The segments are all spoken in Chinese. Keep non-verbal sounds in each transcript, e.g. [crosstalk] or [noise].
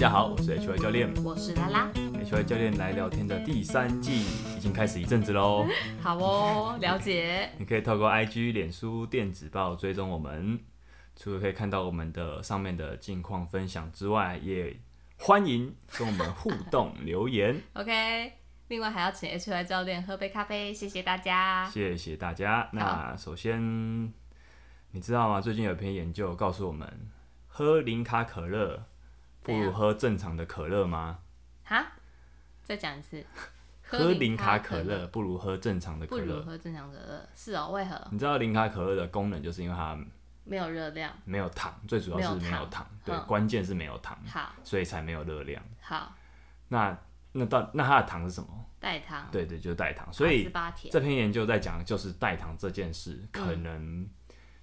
家好，我是 H Y 教练。我是拉拉。H Y 教练来聊天的第三季已经开始一阵子喽，[laughs] 好哦，了解。你可以透过 I G、脸书、电子报追踪我们，除了可以看到我们的上面的近况分享之外，也欢迎跟我们互动留言。[laughs] OK，另外还要请 H Y 教练喝杯咖啡，谢谢大家。谢谢大家。那首先，你知道吗？最近有一篇研究告诉我们，喝零卡可乐不如喝正常的可乐吗？哈，再讲一次。[laughs] 喝零卡可可乐不如喝正常的可不如乐。喝正常可乐，是哦？为何？你知道零卡可乐的功能，就是因为它没有热量。没有糖，最主要是没有糖对，嗯关键是没有糖，好，所以才没有热量。好，那那到那它的糖是什么？代糖。对对，就是代糖。所以。这篇研究在讲的就是代糖这件事，嗯可能、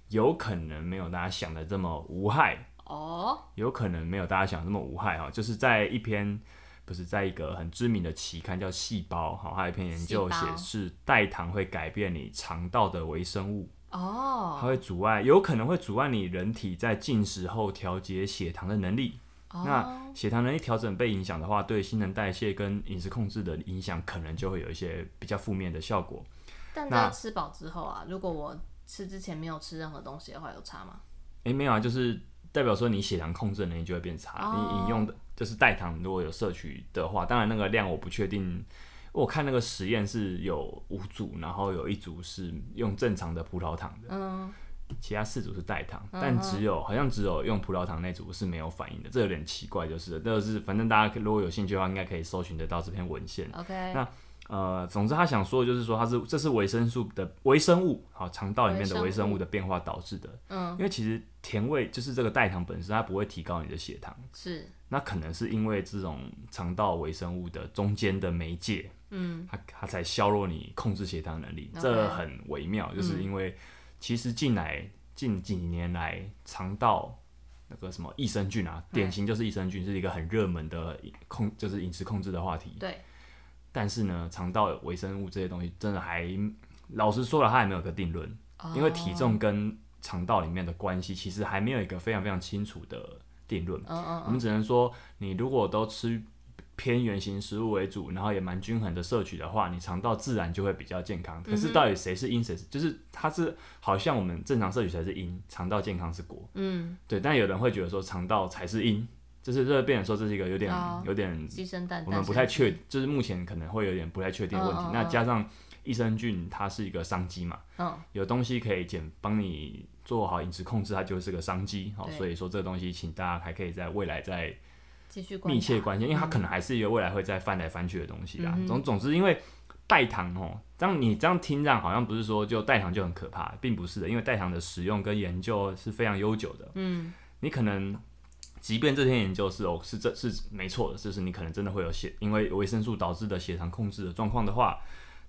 有可能没有大家想的这么无害，哦，有可能没有大家想的这么无害哈。就是在一篇不是在一个很知名的期刊叫《细胞》哈，还有一篇研究显示代糖会改变你肠道的微生物哦。它哦，会阻碍，有可能会阻碍你人体在进食后调节血糖的能力。哦，那血糖能力调整被影响的话，对新陈代谢跟饮食控制的影响，可能就会有一些比较负面的效果。但那在吃饱之后啊，如果我吃之前没有吃任何东西的话，有差吗？诶，没有啊，就是代表说你血糖控制的能力就会变差。哦你饮用的就是代糖，如果有摄取的话，当然那个量我不确定。我看那个实验是有五组，然后有一组是用正常的葡萄糖的，嗯，其他四组是代糖，嗯但只有好像只有用葡萄糖那组是没有反应的，这有点奇怪，就是了这个是反正大家如果有兴趣的话，应该可以搜寻得到这篇文献。OK，那呃，总之他想说的就是说，它是这是维生素的微生物，好肠道里面的微微生物生物的变化导致的。嗯，因为其实甜味就是这个代糖本身，它不会提高你的血糖，是，那可能是因为这种肠道微生物的中间的媒介，嗯，它它才削弱你控制血糖能力这很微妙，就是因为其实近来近几年来肠道那个什么益生菌啊，典型就是益生菌是一个很热门的控，就是饮食控制的话题。对，但是呢，肠道微生物这些东西真的还老实说了，它还没有个定论，哦。因为体重跟肠道里面的关系其实还没有一个非常非常清楚的定论。嗯嗯我们只能说，你如果都吃偏圆形食物为主，然后也蛮均衡的摄取的话，你肠道自然就会比较健康。可是到底谁是因，谁是就是它是好像我们正常摄取才是因，肠道健康是果。嗯，对，但有人会觉得说肠道才是因，就是这变成说这是一个有点、哦有点我们不太确，就是目前可能会有点不太确定的问题。嗯嗯嗯那加上益生菌它是一个商机嘛，嗯，有东西可以减帮你做好饮食控制，它就是个商机。好，对所以说这个东西，请大家还可以在未来再继续密切关心，因为它可能还是一个未来会再翻来翻去的东西啦。嗯总总之，因为代糖哦，这样你这样听这样好像不是说就代糖就很可怕，并不是的，因为代糖的使用跟研究是非常悠久的。嗯，你可能。即便这篇研究是哦是这是没错的，就是你可能真的会有血因为维生素导致的血糖控制的状况的话，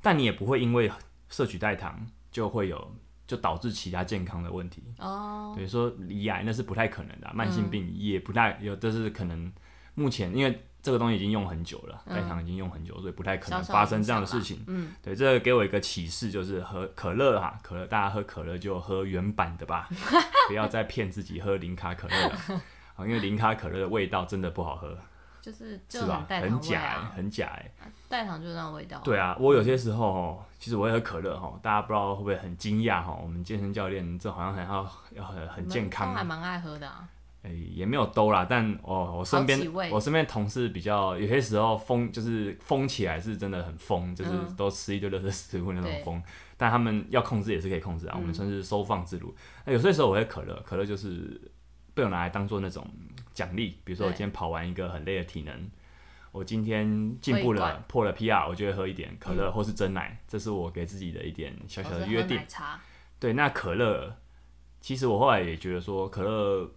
但你也不会因为摄取代糖就会有就导致其他健康的问题。哦，对，说离癌那是不太可能的啊、慢性病也不太有，这是可能目前因为这个东西已经用很久了，代糖已经用很久，所以不太可能发生这样的事情。嗯，对，这个给我一个启示，就是喝可乐哈，可乐大家喝可乐就喝原版的吧，[laughs] 不要再骗自己喝零卡可乐了。因为零卡可乐的味道真的不好喝，就是就是吧？代糖味很假、欸啊，，很假哎、代糖就是那种味道。对啊，我有些时候哦，其实我也喝可乐哈，大家不知道会不会很惊讶哈？我们健身教练这好像很要要很很健康还蛮爱喝的啊。诶、也没有兜啦，但哦，我身边我身边同事比较有些时候疯，就是疯起来是真的很疯，就是嗯都吃一堆热的食物那种对疯。但他们要控制也是可以控制啊，我们嗯算是收放自如。那有些时候我会可乐，可乐就是被我拿来当做那种奖励，比如说我今天跑完一个很累的体能。我今天进步了破了 PR，我就会喝一点可乐或是真奶，这是我给自己的一点小小的约定。对，那可乐，其实我后来也觉得说，可乐，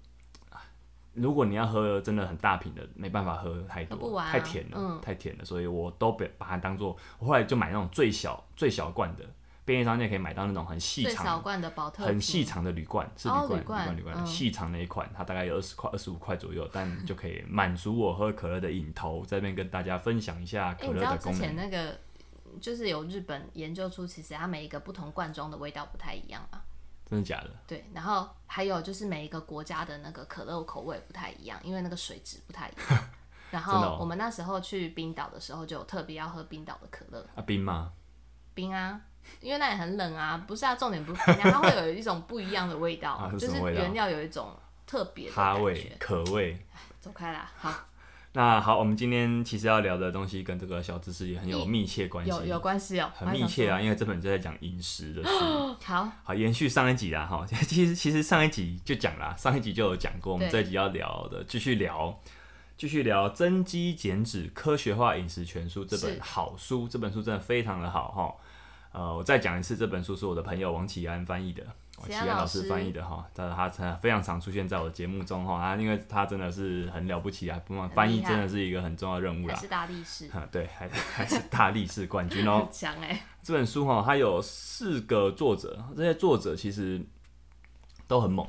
如果你要喝真的很大瓶的，没办法喝太多，太甜了，嗯。太甜了，所以我都把把它当做，我后来就买那种最小最小罐的，便利商店可以买到那种很细最小长。罐的宝特很瓶细长的铝罐是铝罐，铝罐罐，铝罐，嗯细长的一款，它大概有二十块、二十五块左右，但 [laughs] 就可以满足我喝可乐的瘾头。在这边跟大家分享一下哎、可你知道之乐的功能。前那个就是有日本研究出，其实它每一个不同罐装的味道不太一样嘛。真的假的？对，然后还有就是每一个国家的那个可乐口味不太一样，因为那个水质不太一样。[laughs] 然真的哦后我们那时候去冰岛的时候，就有特别要喝冰岛的可乐，啊冰吗？冰啊，因为那里很冷啊。不是啊，重点不是它会有一种不一样的味道，[laughs] 啊是就是么味道原料有一种特别的味觉。、可味。走开啦，好，[laughs] 那好，我们今天其实要聊的东西跟这个小知识也很有密切关系，有有关系哦，很密切啊。啊，因为这本就在讲饮食的书。[laughs] 好，好，延续上一集啦，哈，其实其实上一集就讲啦，上一集就有讲过，我们对这一集要聊的，继续聊，继续聊《增肌减脂科学化饮食全书》这本是好书，这本书真的非常的好哈。呃，我再讲一次，这本书是我的朋友王启安翻译的，王启启安老师师翻译的哈，他他他非常常出现在我的节目中哈，他因为他真的是很了不起啊，不翻译真的是一个很重要的任务啦。是大力士，哈，[laughs] 对，还还是大力士冠军哦。[laughs] 强哎，这本书哈，它有四个作者，这些作者其实都很猛，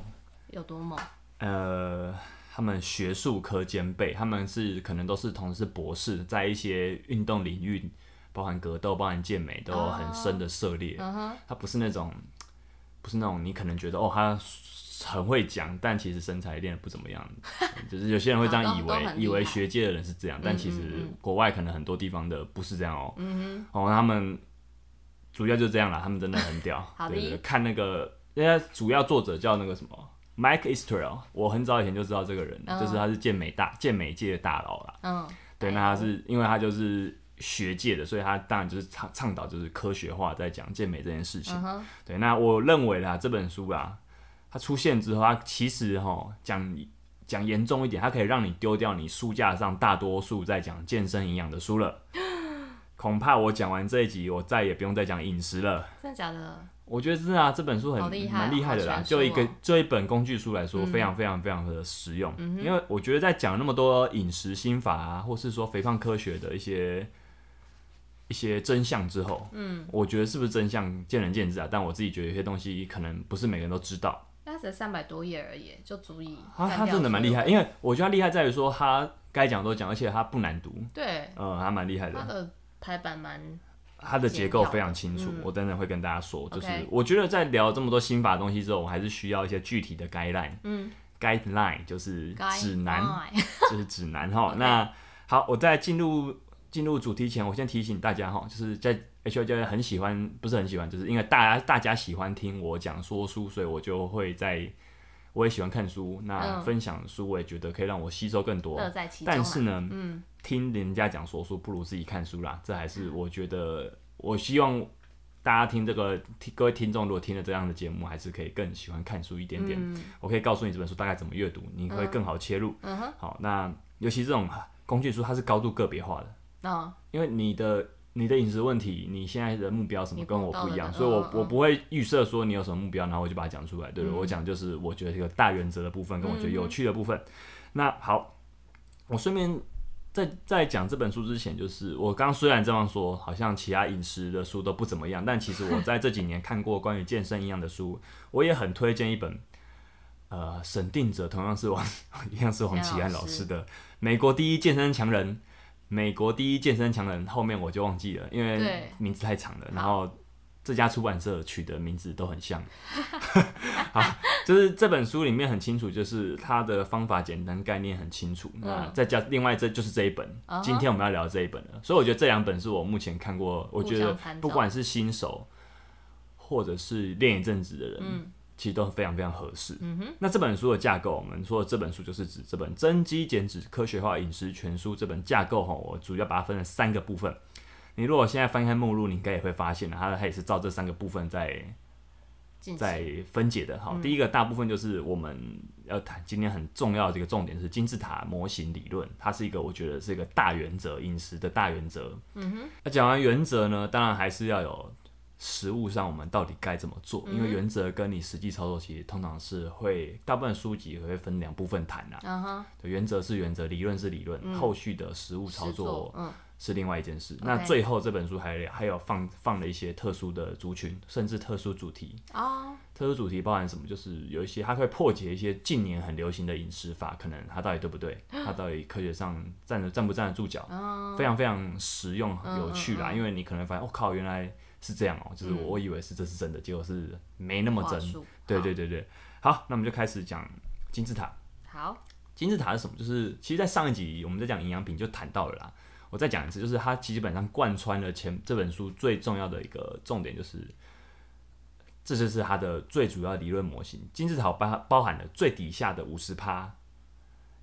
有多猛？呃，他们学术科兼备，他们是可能都是同时是博士，在一些运动领域，包含格斗、包含健美，都有很深的涉猎。他不是那种，不是那种你可能觉得哦，他很会讲，但其实身材练的不怎么样，[laughs] 就是有些人会这样以为，以为学界的人是这样，但其实国外可能很多地方的不是这样哦。嗯哦，他们主要就这样啦，他们真的很屌。[laughs] 对对对看那个，人家主要作者叫那个什么 Mike Israel，我很早以前就知道这个人，嗯。就是他是健美大健美界的大佬啦。嗯，对，哎那他是因为他就是学界的，所以他当然就是倡倡导就是科学化在讲健美这件事情。对，那我认为啦，这本书啊，它出现之后，它其实哈讲讲严重一点，它可以让你丢掉你书架上大多数在讲健身营养的书了。[laughs] 恐怕我讲完这一集，我再也不用再讲饮食了。真的假的？我觉得是啊，这本书很厉害哦蛮厉害的啦。就一个哦就一本工具书来说，嗯非常非常非常的实用。因为我觉得在讲那么多饮食心法啊，或是说肥胖科学的一些一些真相之后，嗯，我觉得是不是真相见仁见智啊。但我自己觉得有些东西可能不是每个人都知道。那才三百多页而已，就足以他他真的蛮厉害，因为我觉得他厉害在于说他该讲都讲，而且他不难读，对嗯，他蛮厉害的。他的排版蛮它的结构非常清楚，我等等会跟大家说。就是我觉得在聊这么多心法的东西之后，我还是需要一些具体的 guideline。嗯 guideline 就是指南，就是指南哈。[laughs] 那好，我在进入进入主题前，我先提醒大家哈，就是在 H O 教练很喜欢，不是很喜欢，就是因为大家大家喜欢听我讲说书，所以我就会在。我也喜欢看书，那嗯分享书我也觉得可以让我吸收更多。乐在其中啊。但是呢，嗯，听人家讲说书不如自己看书啦，这还是我觉得，我希望大家听这个，听各位听众如果听了这样的节目，还是可以更喜欢看书一点点。我可以告诉你这本书大概怎么阅读，你会更好切入。好，那尤其这种工具书，它是高度个别化的，嗯，因为你的你的饮食问题，你现在的目标什么跟我不一样，所以我我不会预设说你有什么目标，然后我就把它讲出来。对了，我讲就是我觉得一个大原则的部分，跟我觉得有趣的部分。那好，我顺便在在讲这本书之前，就是我刚刚虽然这样说，好像其他饮食的书都不怎么样，但其实我在这几年看过关于健身营养的书，我也很推荐一本。呃，审定者同样是王，[laughs] 一样是王启安老师的《美国第一健身强人》。美国第一健身强人后面我就忘记了，因为名字太长了。然后这家出版社取的名字都很像。[laughs] 好，就是这本书里面很清楚，就是它的方法简单，概念很清楚。那再加另外这就是这一本今天我们要聊这一本了。所以我觉得这两本是我目前看过，我觉得不管是新手或者是练一阵子的人，嗯其实都非常非常合适。那这本书的架构，我们说的这本书就是指这本《增肌减脂科学化饮食全书》这本架构哈，我主要把它分成三个部分。你如果现在翻开目录，你应该也会发现它它也是照这三个部分在在分解的。好，第一个大部分就是我们要谈今天很重要的一个重点是金字塔模型理论，它是一个我觉得是一个大原则，饮食的大原则。嗯哼，那讲完原则呢，当然还是要有实物上我们到底该怎么做，因为原则跟你实际操作其实通常是会大部分书籍会分两部分谈啊。嗯哼，对原则是原则，理论是理论，后续的实物操作是另外一件事。那最后这本书还还有放放了一些特殊的族群，甚至特殊主题。哦，特殊主题包含什么？就是有一些它会破解一些近年很流行的饮食法，可能它到底对不对？它到底科学上站得站不站得住脚？非常非常实用有趣啦。因为你可能发现，我、靠，原来是这样哦、就是我我以为是这是真的，结果是没那么真。对对对对，好，那我们就开始讲金字塔。好，金字塔是什么？就是其实，在上一集我们在讲营养品就谈到了啦。我再讲一次，就是它基本上贯穿了前这本书最重要的一个重点，就是这就是它的最主要理论模型。金字塔包包含了最底下的五十趴。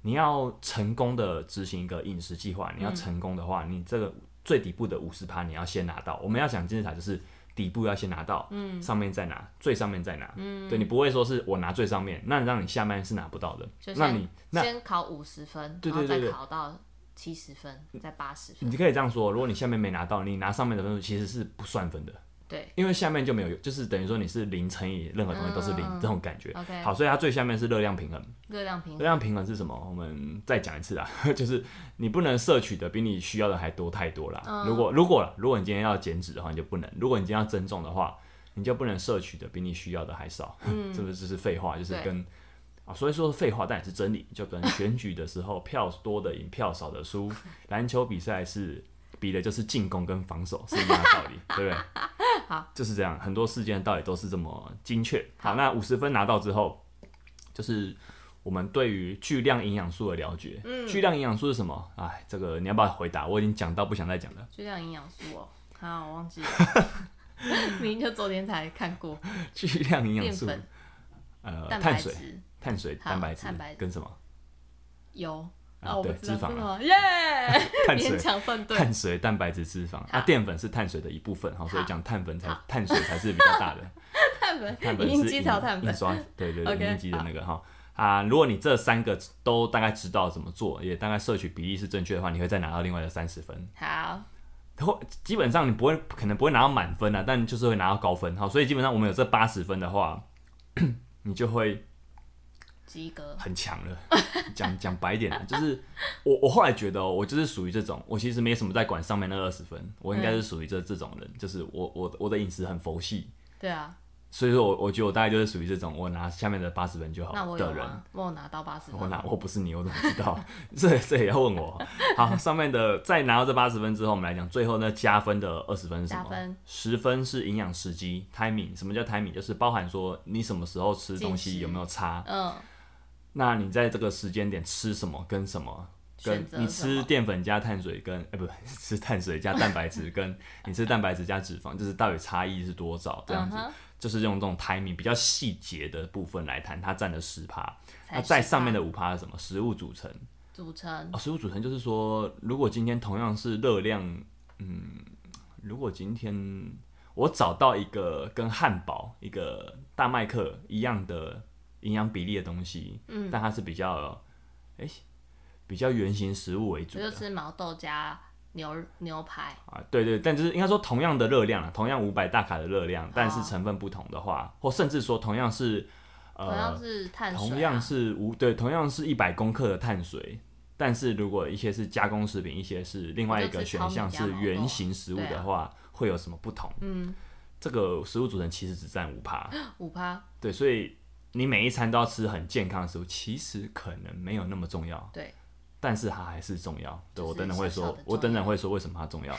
你要成功的执行一个饮食计划，你要成功的话，你这个最底部的五十趴你要先拿到。我们要讲金字塔，就是底部要先拿到，嗯，上面再拿，最上面再拿，嗯，对你不会说是我拿最上面，那让你下面是拿不到的。那你先考五十分，对对对，再考到七十分，再八十分。你可以这样说，如果你下面没拿到，你拿上面的分数其实是不算分的。对，因为下面就没有，就是等于说你是零乘以任何东西都是零这种感觉。OK，好，所以它最下面是热量平衡。热量平衡，热量平衡是什么？我们再讲一次啊，[laughs] 就是你不能摄取的比你需要的还多太多了。如果如果如果你今天要减脂的话，你就不能；如果你今天要增重的话，你就不能摄取的比你需要的还少。嗯，[laughs] 这个只是废话，就是跟啊，所以说废话，但也是真理。就跟选举的时候，票多的赢，票少的输。篮球比赛是。比的就是进攻跟防守是一样的道理，对不对？[laughs] 好，就是这样，很多事件的道理都是这么精确。好，那五十分拿到之后，就是我们对于巨量营养素的了解。嗯，巨量营养素是什么？哎，这个你要不要回答？我已经讲到不想再讲了。巨量营养素哦，好，我忘记了，[laughs] 明明就昨天才看过。[laughs] 巨量营养素，呃，碳水、碳水、蛋白质跟什么？油。啊，对，脂肪啊，耶，[laughs] 碳水、对，碳水、蛋白质、脂肪啊，淀粉是碳水的一部分哈，所以讲碳粉才碳水才是比较大的。[laughs] 碳粉，碳粉是印刷，对对对，印机的那个哈。啊，如果你这三个都大概知道怎么做，也大概摄取比例是正确的话，你会再拿到另外的三十分。好，或基本上你不会可能不会拿到满分啊，但就是会拿到高分。好，所以基本上我们有这八十分的话，[clears throat] 你就会。及格很强了，[laughs] 讲讲白点，就是我我后来觉得，我就是属于这种，我其实没什么在管上面那二十分，我应该是属于这这种人，就是我我我的饮食很佛系，对啊，所以说我我觉得我大概就是属于这种，我拿下面的八十分就好的人，我拿到八十分，我拿我不是你，我怎么知道？这这也要问我。好，上面的再拿到这八十分之后，我们来讲最后那加分的二十分是什么？十分是营养时机 timing，什么叫 timing？就是包含说你什么时候吃东西有没有差，嗯。那你在这个时间点吃什么跟什么？跟你吃淀粉加碳水跟哎不 [laughs] 吃碳水加蛋白质，跟你吃蛋白质加脂肪，就是到底差异是多少？这样子就是用这种 timing 比较细节的部分来谈，它占了十趴。那在上面的五趴是什么？食物组成。组成。哦，食物组成就是说，如果今天同样是热量，嗯，如果今天我找到一个跟汉堡、一个大麦克一样的。营养比例的东西，嗯，但它是比较，哎，比较圆形食物为主的，就吃毛豆加牛牛排。啊，对对，但就是应该说同样的热量啊，同样五百大卡的热量，但是成分不同的话，或甚至说同样是，呃，同样是碳水，同样是五对，同样是一百公克的碳水，但是如果一些是加工食品，一些是另外一个选项是圆形食物的话，会有什么不同？嗯，这个食物组成其实只占五趴，五趴，对，所以。你每一餐都要吃很健康的食物，其实可能没有那么重要。对，但是它还是重要。对我等等会说，我等等会说为什么它重要。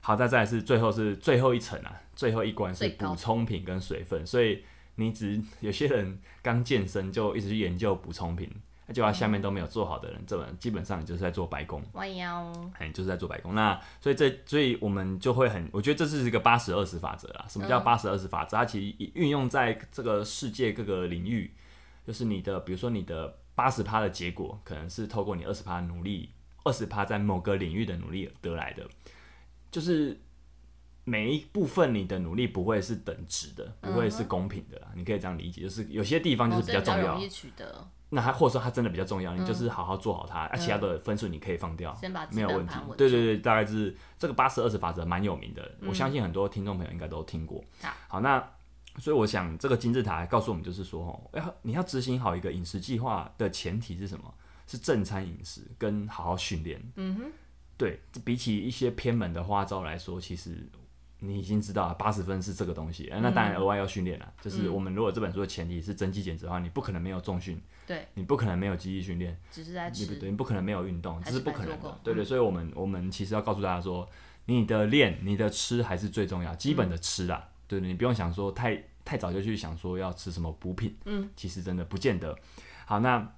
好，再再是最后是最后一层啊，最后一关是补充品跟水分。所以你只有些人刚健身就一直去研究补充品。那就他下面都没有做好的人，这基本上你就是在做白工。哎，就是在做白工。那所以这，所以我们就会很，我觉得这是一个八十二十法则啦。什么叫八十二十法则？它其实运用在这个世界各个领域，就是你的，比如说你的八十趴的结果，可能是透过你二十趴努力，二十趴在某个领域的努力得来的。就是每一部分你的努力不会是等值的，不会是公平的啦。你可以这样理解，就是有些地方就是比较重要。那还或者说它真的比较重要，你就是好好做好它，而其他的分数你可以放掉，没有问题。对对对，大概是这个八十二十法则蛮有名的，我相信很多听众朋友应该都听过。好，那所以我想这个金字塔告诉我们就是说，哦，要你要执行好一个饮食计划的前提是什么？是正餐饮食跟好好训练。嗯哼，对比起一些偏门的花招来说，其实。你已经知道八十分是这个东西，那当然额外要训练了。就是我们如果这本书的前提是增肌减脂的话，你不可能没有重训，对，你不可能没有肌力训练，只是在吃，对，你不可能没有运动，这是不可能的。对对，所以我们我们其实要告诉大家说，你的练，你的吃还是最重要，基本的吃啦，对对，你不用想说太太早就去想说要吃什么补品，嗯，其实真的不见得。好，那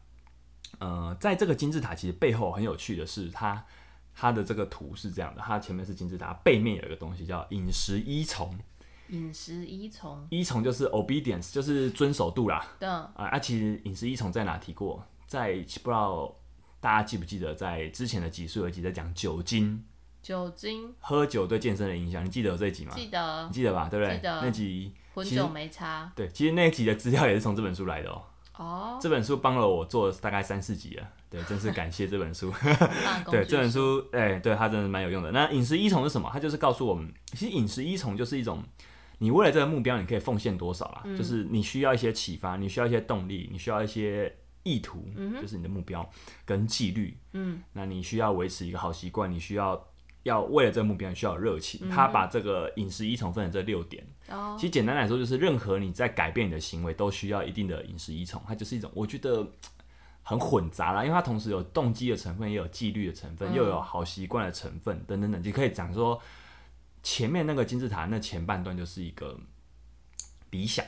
呃，在这个金字塔其实背后很有趣的是，它它的这个图是这样的，它前面是金字塔，背面有一个东西叫饮食依从。饮食依从依从就是 obedience，就是遵守度啦。的啊啊，其实饮食依从在哪提过？在不知道大家记不记得，在之前的集数有一集在讲酒精，酒精，喝酒对健身的影响，你记得有这一集吗？记得你记得吧？对不对？记得那集其实没差对，其实那一集的资料也是从这本书来的哦。哦，这本书帮了我做大概三四集了，对，真是感谢这本书。[laughs] 对，这本书，哎、对它真的蛮有用的。那饮食依从是什么？它就是告诉我们，其实饮食依从就是一种，你为了这个目标，你可以奉献多少啦？嗯就是你需要一些启发，你需要一些动力，你需要一些意图，嗯就是你的目标跟纪律。嗯，那你需要维持一个好习惯，你需要要为了这个目标，需要有热情。他把这个饮食依从分成这六点。其实简单来说，就是任何你在改变你的行为，都需要一定的饮食依从。它就是一种，我觉得很混杂啦，因为它同时有动机的成分，也有纪律的成分，嗯又有好习惯的成分，等等等。你可以讲说，前面那个金字塔那前半段就是一个理想，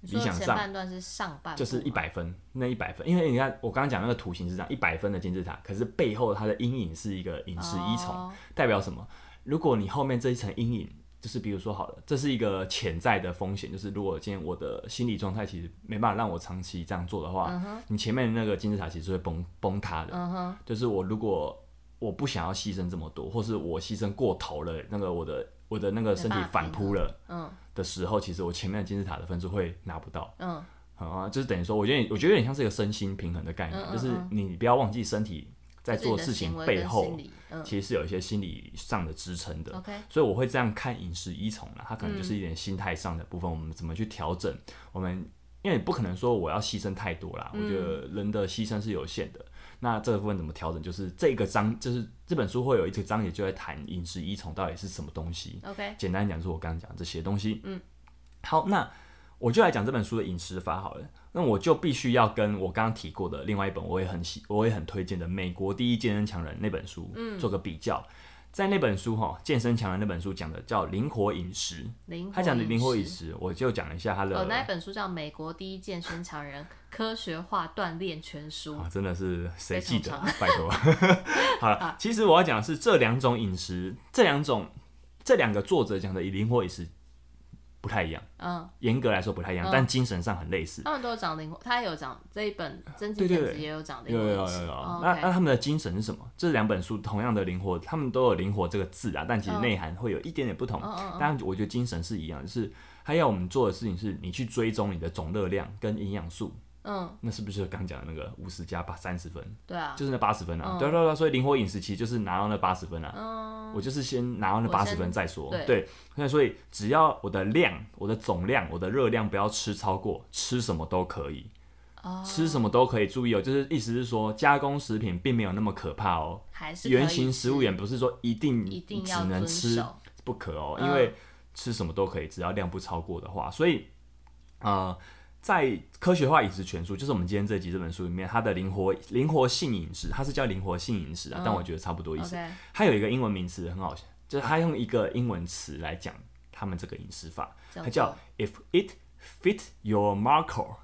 理想上半段是上半就是一百分，那一百分，因为你看我刚刚讲那个图形是这样，一百分的金字塔，可是背后它的阴影是一个饮食依从。哦代表什么？如果你后面这一层阴影，就是比如说好了，这是一个潜在的风险，就是如果今天我的心理状态其实没办法让我长期这样做的话，你前面的那个金字塔其实会崩崩塌的。嗯哼，就是我如果我不想要牺牲这么多，或是我牺牲过头了，那个我的我的那个身体反扑了嗯的时候，其实我前面的金字塔的分数会拿不到。嗯啊，就是等于说，我觉得我觉得有点像是一个身心平衡的概念，嗯嗯就是你不要忘记身体在做事情背后其实是有一些心理上的支撑的。，OK，所以我会这样看饮食依从啦，它可能就是一点心态上的部分，我们怎么去调整？我们因为不可能说我要牺牲太多啦，我觉得人的牺牲是有限的。那这个部分怎么调整？就是这个章，就是这本书会有一个章节就在谈饮食依从到底是什么东西。OK，简单讲，就是我刚刚讲的这些东西。嗯，好，那我就来讲这本书的饮食法好了。那我就必须要跟我刚刚提过的另外一本我也很喜，我也很推荐的《美国第一健身强人》那本书，嗯，做个比较。在那本书哈，《健身强人》那本书讲的叫灵活饮食，灵他讲的灵活饮食。我就讲一下他的哦，那一本书叫《美国第一健身强人科学化锻炼全书》。啊，真的是谁记得啊？拜托。[laughs] 好了，其实我要讲的是这两种饮食，这两种这两个作者讲的以灵活饮食不太一样，嗯，严格来说不太一样，嗯但精神上很类似。他们都有讲灵活，他也有讲这一本真对对对经简直也有讲灵有活。有有有有，哦那那他们的精神是什么？这两本书同样的灵活，他们都有灵活这个字啊，但其实嗯内涵会有一点点不同。嗯嗯嗯当然，我觉得精神是一样，就是他要我们做的事情是，你去追踪你的总热量跟营养素，嗯，那是不是刚讲的那个五十加八三十分？对啊，就是那八十分啊，嗯。对对对，所以灵活饮食其实就是拿到那八十分啊，嗯，我就是先拿到那八十分再说，对。对，那所以只要我的量、我的总量、我的热量不要吃超过，吃什么都可以，哦。吃什么都可以。注意哦，就是意思是说加工食品并没有那么可怕哦，还是原型食物也不是说一定只一定要遵能吃。不可哦，嗯。因为吃什么都可以，只要量不超过的话，所以呃，在《科学化饮食全书》就是我们今天这集这本书里面，它的灵活灵活性饮食，它是叫灵活性饮食啊，嗯但我觉得差不多意思。它有一个英文名词很好，就是它用一个英文词来讲他们这个饮食法，它叫叫 If it fit your marker。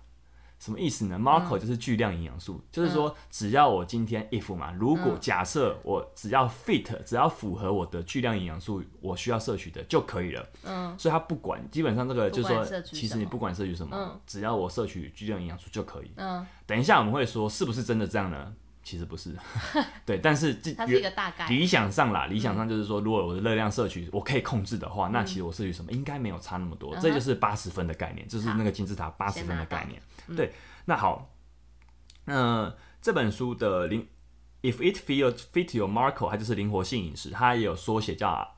什么意思呢？marker 就是巨量营养素，就是说只要我今天 if 嘛，如果假设我只要 fit，只要符合我的巨量营养素，我需要摄取的就可以了。嗯，所以它不管，基本上这个就是说其实你不管摄取什么，嗯只要我摄取巨量营养素就可以。嗯，等一下我们会说是不是真的这样呢？其实不是，[laughs] 对，但是这它是一个大概。理想上啦，理想上就是说，如果我的热量摄取我可以控制的话，那其实我摄取什么应该没有差那么多，嗯这就是八十分的概念，就是那个金字塔八十分的概念。对，那好，那这本书的灵，if it Feels fit your marker，它就是灵活性饮食，它也有缩写叫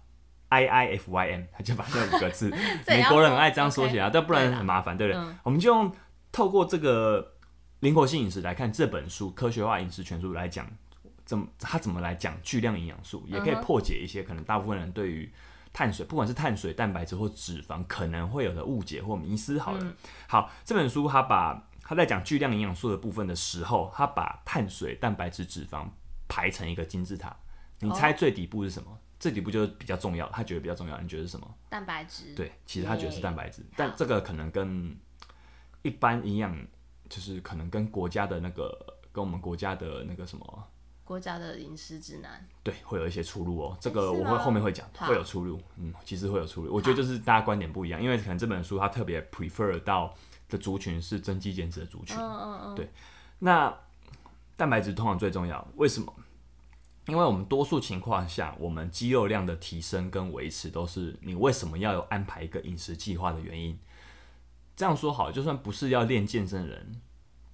I I F Y M，它 [laughs] 就把这五个字，[laughs] 美国人很爱这样缩写啊但不然很麻烦，对不对？嗯。我们就用透过这个灵活性饮食来看这本书《科学化饮食全书》来讲，怎么它怎么来讲巨量营养素，也可以破解一些可能大部分人对于碳水，不管是碳水、蛋白质或脂肪可能会有的误解或迷思。好了，嗯好，这本书它把他在讲巨量营养素的部分的时候，他把碳水、蛋白质、脂肪排成一个金字塔。你猜最底部是什么？最底部就是比较重要，他觉得比较重要，你觉得是什么？蛋白质。对，其实他觉得是蛋白质，但这个可能跟一般营养，就是可能跟国家的那个跟我们国家的那个什么，国家的饮食指南，对，会有一些出入哦。这个我会后面会讲，会有出入。嗯，其实会有出入。我觉得就是大家观点不一样，因为可能这本书它特别 prefer 到的族群是增肌减脂的族群。嗯嗯嗯，对那蛋白质通常最重要，为什么？因为我们多数情况下，我们肌肉量的提升跟维持都是你为什么要有安排一个饮食计划的原因。这样说好，就算不是要练健身的人，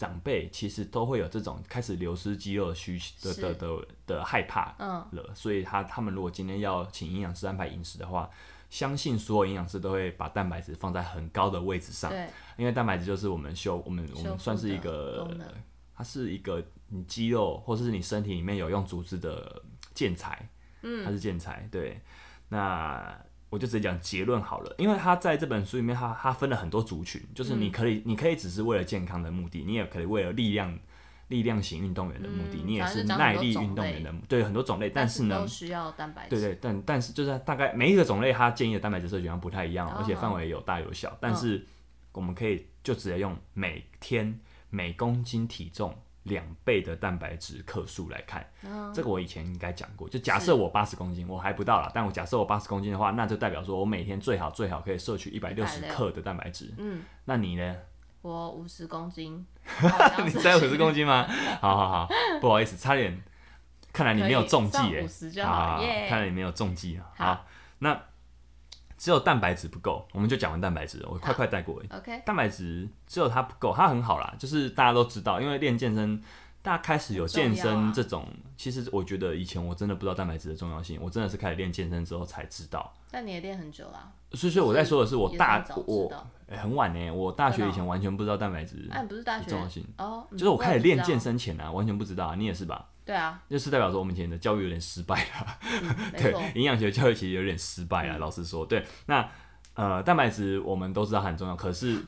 长辈其实都会有这种开始流失肌肉的需的的的的害怕嗯，了，所以他他们如果今天要请营养师安排饮食的话，相信所有营养师都会把蛋白质放在很高的位置上，因为蛋白质就是我们修我们我们算是一个，它是一个你肌肉或者是你身体里面有用组织的建材，嗯，它是建材，对。那我就直接讲结论好了，因为他在这本书里面，他他分了很多族群，就是你可以、你可以只是为了健康的目的，你也可以为了力量力量型运动员的目的，嗯你也是耐力运动员的目，对，很多种类，但是呢都，需要蛋白质，对对，但但是就是大概每一个种类，它建议的蛋白质摄取量不太一样，哦而且范围有大有小。但是我们可以就直接用每天每公斤体重两倍的蛋白质克数来看。这个我以前应该讲过，就假设我八十公斤，我还不到啦，但我假设我八十公斤的话，那就代表说我每天最好最好可以摄取一百六十克的蛋白质。嗯，那你呢？我五十公斤，[laughs] 你在五十公斤吗？好好好，不好意思，差点。看来你没有中计耶五，十就好。看来你没有中计啊。好好，那只有蛋白质不够，我们就讲完蛋白质，我快快带过。OK，蛋白质只有它不够，它很好啦，就是大家都知道，因为练健身，大家开始有健身这种，其实我觉得以前我真的不知道蛋白质的重要性，我真的是开始练健身之后才知道。但你也练很久啦，所以，所以我在说的是我大我、很晚呢，我大学以前完全不知道蛋白质哎，你不是大学的重要性，哦，嗯就是我开始练健，身前啊，完全不知道啊，你也是吧？道对啊，就是代表说我们以前的教育有点失败 [laughs] 了。对错，，营养学教育其实有点失败啊，嗯老实说。对，那呃，蛋白质我们都知道很重要，可是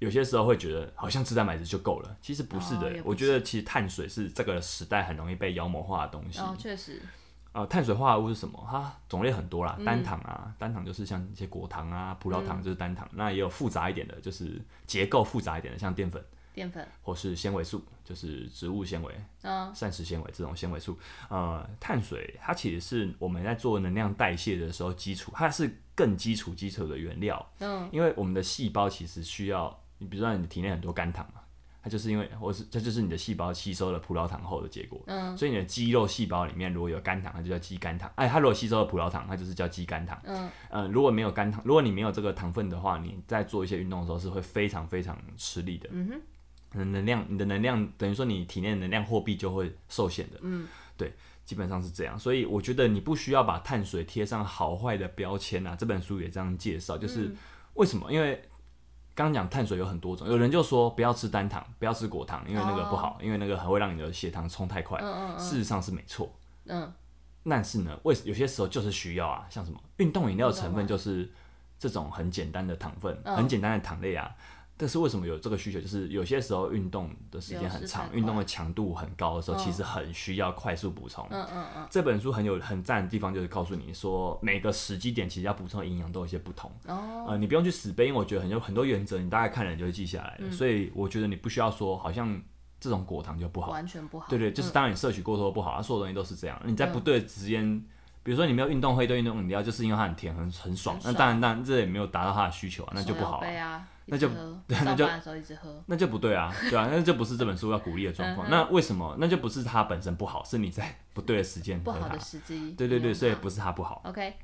有些时候会觉得好像吃蛋白质就够了，其实不是的。我觉得其实碳水是这个时代很容易被妖魔化的东西。哦，确实，呃，碳水化合物是什么？它种类很多嗯啦，单糖啊，单糖就是像一些果糖啊、葡萄糖就是单糖，那也有复杂一点的，就是结构复杂一点的，像淀粉淀粉，或是纤维素，就是植物纤维。嗯，膳食纤维这种纤维素，呃，碳水它其实是我们在做能量代谢的时候基础，它是更基础基础的原料，嗯，因为我们的细胞其实需要，你比如说你体内很多肝糖嘛，它就是因为或是这就是你的细胞吸收了葡萄糖后的结果，嗯，所以你的肌肉细胞里面如果有肝糖，它就叫肌肝糖，哎，它如果吸收了葡萄糖，它就是叫肌肝糖，嗯，呃，如果没有肝糖，如果你没有这个糖分的话，你在做一些运动的时候是会非常非常吃力的，嗯哼，能量，你的能量等于说你体内的能量货币就会受限的。嗯，对，基本上是这样。所以我觉得你不需要把碳水贴上好坏的标签啊。这本书也这样介绍，就是嗯为什么？因为刚刚讲碳水有很多种，有人就说不要吃单糖，不要吃果糖，因为那个不好，因为那个还会让你的血糖冲太快。哦嗯嗯事实上是没错，嗯但是呢，为有些时候就是需要啊，像什么运动饮料成分就是这种很简单的糖分，嗯很简单的糖类啊。但是为什么有这个需求？就是有些时候运动的时间很长，运动的强度很高的时候，嗯其实很需要快速补充。嗯嗯嗯，这本书很有很赞的地方，就是告诉你说每个时机点其实要补充的营养都有一些不同。哦，呃，你不用去死背，因为我觉得很有很多原则，你大概看了你就会记下来嗯。所以我觉得你不需要说好像这种果糖就不好，完全不好，对对，就是嗯当然你摄取过多不好，啊，所有东西都是这样。你在不对的时间，比如说你没有运动会对运动饮料，就是因为它很甜很很爽，那当然当然这也没有达到它的需求啊，那就不好啊、手摇杯啊，那就对那就那就不对啊，对啊，[laughs] 那就不是这本书要鼓励的状况。那为什么？那就不是它本身不好，是你在不对的时间不好的。时机，对对对，所以不不是它不好。OK，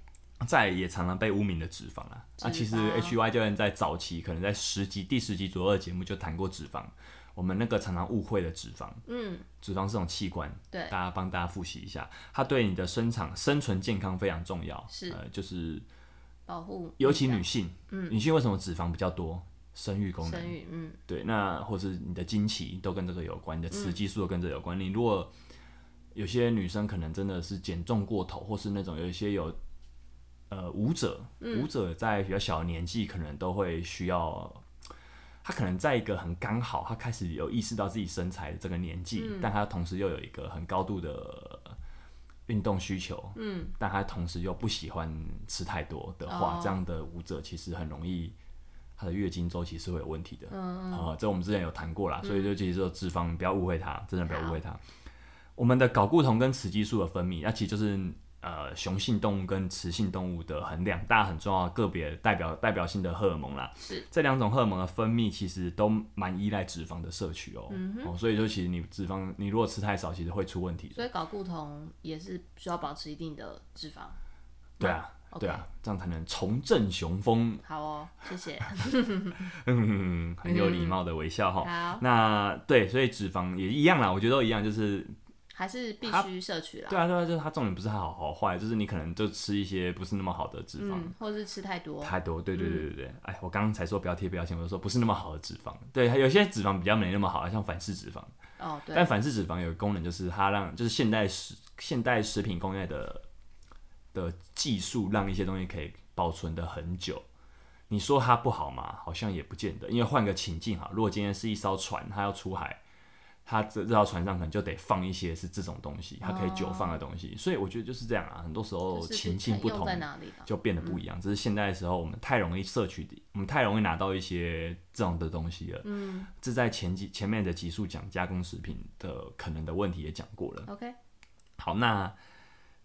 再也常常被污名的脂肪啊，啊，其实 H Y 教练在早期可能在十集第十集左右的节目就谈过脂肪，我们那个常常误会的脂肪，嗯，脂肪是种器官，对。大家帮大家复习一下，它对你的生长生存健康非常重要，是。呃，就是保护，尤其女性，嗯。女性为什么脂肪比较多？生育功能，生育，嗯，对，那或是你的经期都跟这个有关，你的雌激素都跟这个有关。你如果有些女生可能真的是减重过头，或是那种有一些有呃舞者，舞者在比较小的年纪可能都会需要，他可能在一个很刚好，他开始有意识到自己身材的这个年纪，但他同时又有一个很高度的运动需求，嗯，但他同时又不喜欢吃太多的话，哦。这样的舞者其实很容易他的月经周期是会有问题的。嗯啊、这我们之前有谈过啦，所以就其实说脂肪不要误会他，真的不要误会他。我们的睾固酮跟雌激素的分泌，那其实就是呃雄性动物跟雌性动物的很两大很重要的个别代表代表性的荷尔蒙啦。是这两种荷尔蒙的分泌其实都蛮依赖脂肪的摄取哦。哦，所以说其实你脂肪你如果吃太少，其实会出问题的。所以搞固酮也是需要保持一定的脂肪。对啊对啊，这样才能重振雄风。好哦，谢谢。嗯，[laughs] 很有礼貌的微笑哈。好，那对，所以脂肪也一样啦，我觉得都一样，就是还是必须摄取啦。对啊，对啊，就是它重点不是它好好坏，就是你可能就吃一些不是那么好的脂肪。嗯，或是吃太多。太多，对对对对对，哎，我刚刚才说不要贴标签，我就说不是那么好的脂肪，对，有些脂肪比较没那么好，像反式脂肪，哦，对但，反式脂肪有个功能，就是它让就是现代食现代食品工业的的技术，让一些东西可以保存的很久。你说它不好吗？好像也不见得，因为换个情境哈，如果今天是一艘船，它要出海，它这这条船上可能就得放一些是这种东西，它可以久放的东西，所以我觉得就是这样啊，很多时候情境不同？就变得不一样。只是现在的时候，我们太容易摄取，我们太容易拿到一些这种的东西了。嗯，这在前几前面的集数讲加工食品的可能的问题也讲过了。OK，好，那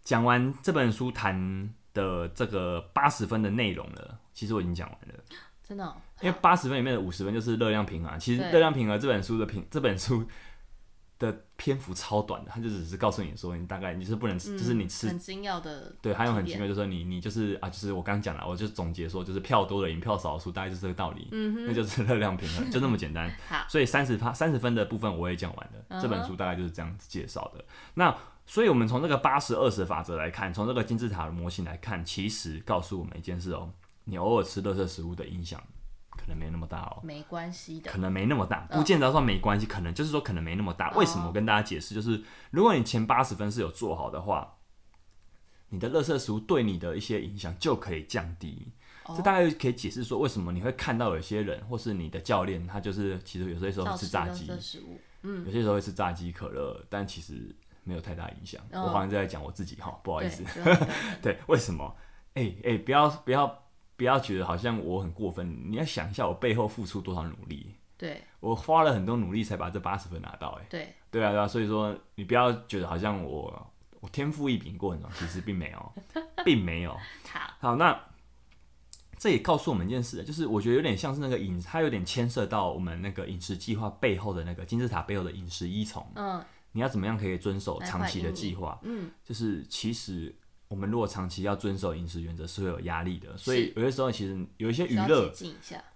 讲完这本书谈的这个八十分的内容了，其实我已经讲完了。真的哦、因为八十分里面的五十分就是热量平衡啊，其实热量平衡这本书的平这本书的篇幅超短的，他就只是告诉你说你大概你是不能吃，就是你吃很精要的，对，还有很精妙，就是说你你就是啊，就是我刚刚讲了，我就总结说，就是票多的赢票少的输，大概就是这个道理，嗯、那就是热量平衡，就那么简单。[laughs] 好，所以三十趴三十分的部分我也讲完了，这本书大概就是这样子介绍的。那所以我们从这个八十二十法则来看，从这个金字塔的模型来看，其实告诉我们一件事哦，你偶尔吃垃圾食物的影响可能没那么大哦。没关系的可。能没那么大，不见得说没关系，可能就是说可能没那么大。为什么？我跟大家解释，就是如果你前八十分是有做好的话，你的垃圾食物对你的一些影响就可以降低。这大概可以解释说，为什么你会看到有些人，或是你的教练，他就是其实有些时候吃炸鸡，圾食物，有些时候会吃炸鸡、可乐，但其实没有太大影响。哦我好像在讲我自己哈，不好意，思。[laughs] 对，为什么？哎、哎、不要不要不要觉得好像我很过分，你要想一下我背后付出多少努力。对我花了很多努力才把这八十分拿到、哎，对，对啊，对啊，所以说你不要觉得好像我我天赋异禀过很多，其实并没有，[laughs] 并没有。好，好，那这也告诉我们一件事，就是我觉得有点像是那个饮，它有点牵涉到我们那个饮食计划背后的那个金字塔背后的饮食依从。嗯你要怎么样可以遵守长期的计划？嗯，就是其实我们如果长期要遵守饮食原则是会有压力的，所以有些时候其实有一些娱乐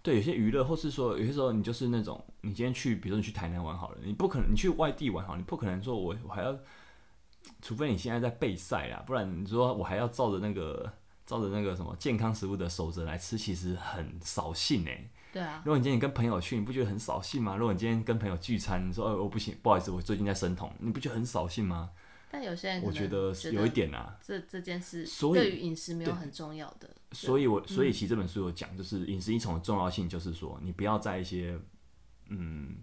对，有些娱乐，或是说有些时候你就是那种，你今天去，比如说你去台南玩好了，你不可能你去外地玩好了，你不可能说我我还要，除非你现在在备赛啦，不然你说我还要照着那个照着那个什么健康食物的守则来吃，其实很扫兴哎、对啊，如果你今天跟朋友去，你不觉得很扫兴吗？如果你今天跟朋友聚餐，你说哦我不行，不好意思，我最近在生酮，你不觉得很扫兴吗？但有些人我觉得有一点啊，这这件事所对于饮食没有很重要的，所以我所以其实这本书有讲，就是饮食依从的重要性，就是说你不要在一些，嗯，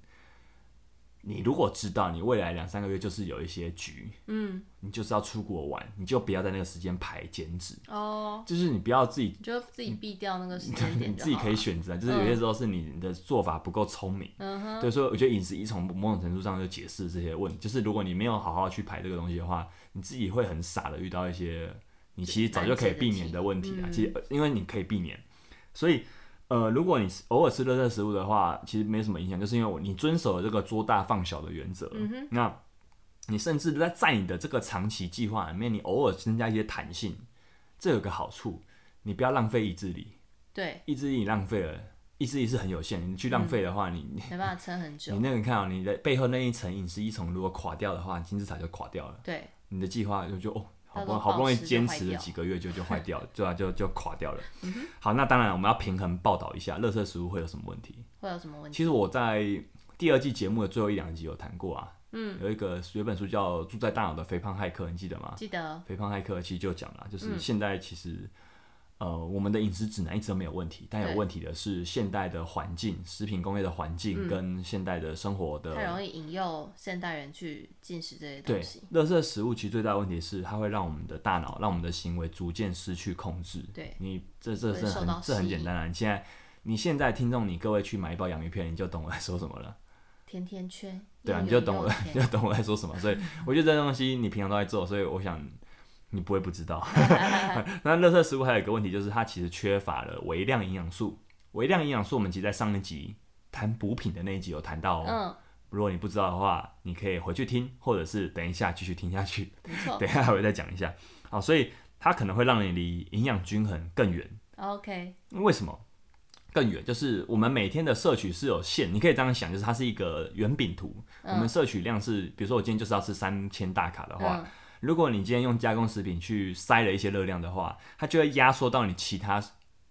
你如果知道你未来两三个月就是有一些局，嗯，你就是要出国玩，你就不要在那个时间排兼职，哦，就是你不要自己你就自己避掉那个时间点你自己可以选择啊，就是有些时候是你的做法不够聪明。嗯哼，对，所以我觉得饮食一从某种程度上就解释这些问题，就是如果你没有好好去排这个东西的话，你自己会很傻的遇到一些你其实早就可以避免的问题啊。难其实呃因为你可以避免，所以呃，如果你偶尔吃垃圾食物的话，其实没什么影响，就是因为我你遵守了这个桌大放小的原则，嗯那你甚至在在你的这个长期计划里面，你偶尔增加一些弹性，这有个好处，你不要浪费意志力，对，意志力你浪费了。意志力是很有限，你去浪费的话，你你没办法撑很久你，那个看啊、你的背后那一层饮食一层如果垮掉的话，金字塔就垮掉了。对，你的计划就就哦，好好不容易坚持了几个月就就 [laughs] 坏掉了，对啊，就就垮掉了。嗯好，那当然我们要平衡报道一下，垃圾食物会有什么问题？会有什么问题？其实我在第二季节目的最后一两集有谈过啊，嗯，有一个有一本书叫《住在大脑的肥胖骇客》，你记得吗？记得肥胖骇客其实就讲了，嗯就是现在其实。呃，我们的饮食指南一直都没有问题，但有问题的是现代的环境、食品工业的环嗯境跟现代的生活的太容易引诱现代人去进食这些东西，，垃圾食物其实最大的问题是，它会让我们的大脑、让我们的行为逐渐失去控制。对你这这会是很这很简单啊！你现在你现在听众，你各位去买一包洋芋片，你就懂我在说什么了。甜甜圈，对啊，[laughs] 你就懂我，你就懂我在说什么。所以我觉得这东西你平常都在做，所以我想你不会不知道。[laughs] [laughs] 那垃圾食物还有一个问题就是它其实缺乏了微量营养素。微量营养素我们其实在上一集谈补品的那一集有谈到哦。嗯，如果你不知道的话，你可以回去听，或者是等一下继续听下去。等一下还会再讲一下。好，所以它可能会让你离营养均衡更远。，OK，为什么更远？就是我们每天的摄取是有限，你可以这样想，就是它是一个圆饼图，我们摄取量是，比如说我今天就是要吃三千大卡的话，嗯，如果你今天用加工食品去塞了一些热量的话，它就会压缩到你其他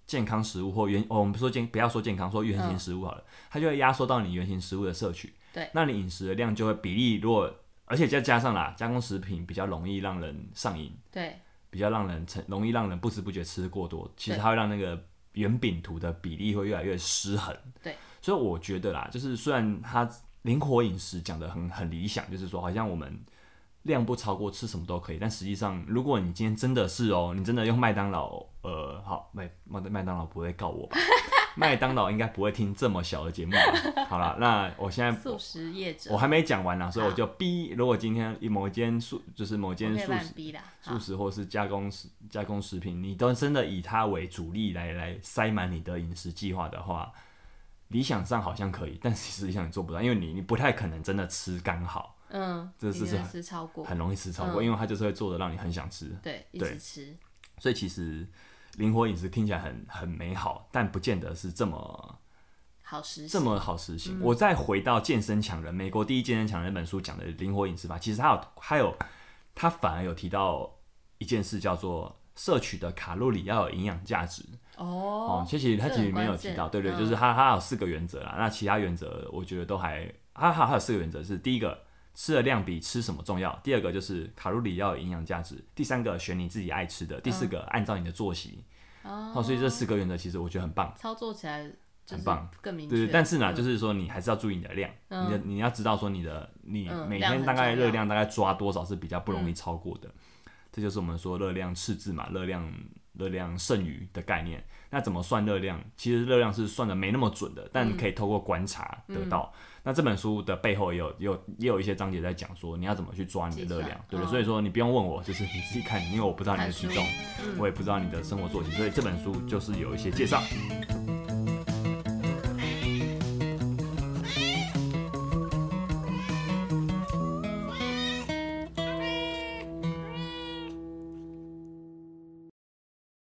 健康食物或原，哦，我们不说健，不要说健康，说原型食物好了，它就会压缩到你原型食物的摄取。对，那你饮食的量就会比例，如果而且再加上啦，加工食品比较容易让人上瘾，对，比较让人成容易让人不知不觉吃过多，其实它会让那个圆饼图的比例会越来越失衡。对，所以我觉得啦，就是虽然它灵活饮食讲的很很理想，就是说好像我们量不超过吃什么都可以，但实际上如果你今天真的是哦，你真的用麦当劳，呃，好麦麦麦当劳不会告我吧？[laughs] 麦当劳应该不会听这么小的节目吧？好了，那我现在素食业者，我还没讲完呢，所以我就逼。如果今天某一间素就是某间素食素食或是加工食加工食品，你都真的以它为主力来来塞满你的饮食计划的话，理想上好像可以，但实际上你做不到，因为你你不太可能真的吃刚好，嗯，这是是很容易吃超过，因为它就是会做的让你很想吃。对，一直吃，所以其实灵活饮食听起来很很美好，但不见得是这么好实这么好实行。我再回到《健身强人》，美国第一健身强人那本书讲的灵活饮食法，其实它有还有它反而有提到一件事，叫做摄取的卡路里要有营养价值。哦哦，，其实它这其实没有提到，对对，嗯就是它它有四个原则啦。那其他原则我觉得都还，它还还有四个原则是：第一个，吃的量比吃什么重要；第二个就是卡路里要有营养价值；第三个，选你自己爱吃的；第四个，按照你的作息。哦，所以这四个原则其实我觉得很棒。操作起来很棒更明确，对对，但是呢，嗯就是说你还是要注意你的量，你的你要知道说你的你嗯每天大概热量大概抓多少是比较不容易超过的，这就是我们说热量赤字嘛，热量热量剩余的概念。那怎么算热量？其实热量是算的没那么准的，但可以透过观察得到。那这本书的背后也有也有也有一些章节在讲说你要怎么去抓你的热量，对不对？嗯所以说你不用问我，就是你自己看，因为我不知道你的体重，我也不知道你的生活作息，所以这本书就是有一些介绍。